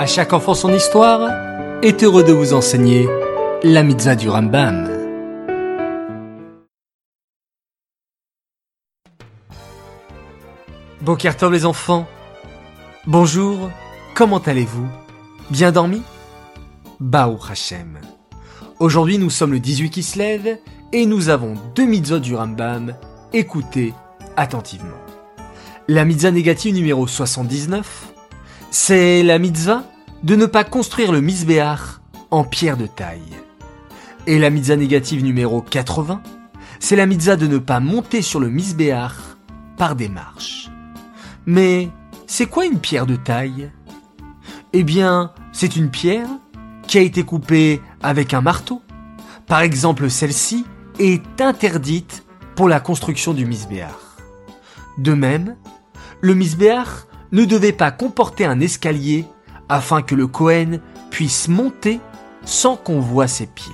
À chaque enfant son histoire est heureux de vous enseigner la mitzvah du Rambam. Bokertov les enfants. Bonjour, comment allez-vous? Bien dormi? Baou Hashem. Aujourd'hui nous sommes le 18 qui se lève et nous avons deux mitzvot du Rambam. Écoutez attentivement. La mitzvah négative numéro 79, c'est la mitzvah de ne pas construire le misbéar en pierre de taille. Et la mitzvah négative numéro 80, c'est la mitzvah de ne pas monter sur le misbéar par des marches. Mais c'est quoi une pierre de taille? Eh bien, c'est une pierre qui a été coupée avec un marteau. Par exemple, celle-ci est interdite pour la construction du misbéar. De même, le misbéar ne devait pas comporter un escalier afin que le Cohen puisse monter sans qu'on voie ses pieds.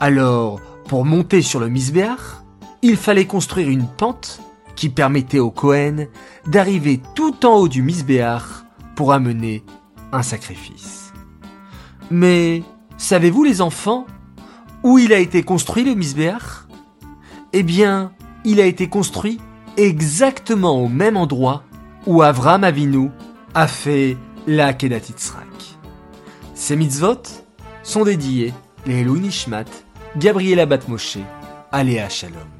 Alors, pour monter sur le misbéar, il fallait construire une pente qui permettait au Cohen d'arriver tout en haut du misbéar pour amener un sacrifice. Mais savez-vous les enfants où il a été construit le misbéar Eh bien, il a été construit exactement au même endroit où Avram Avinu a fait la Kedat Ces mitzvot sont dédiés les Elou Nishmat, Gabriela Batmoshe, Aléa Shalom.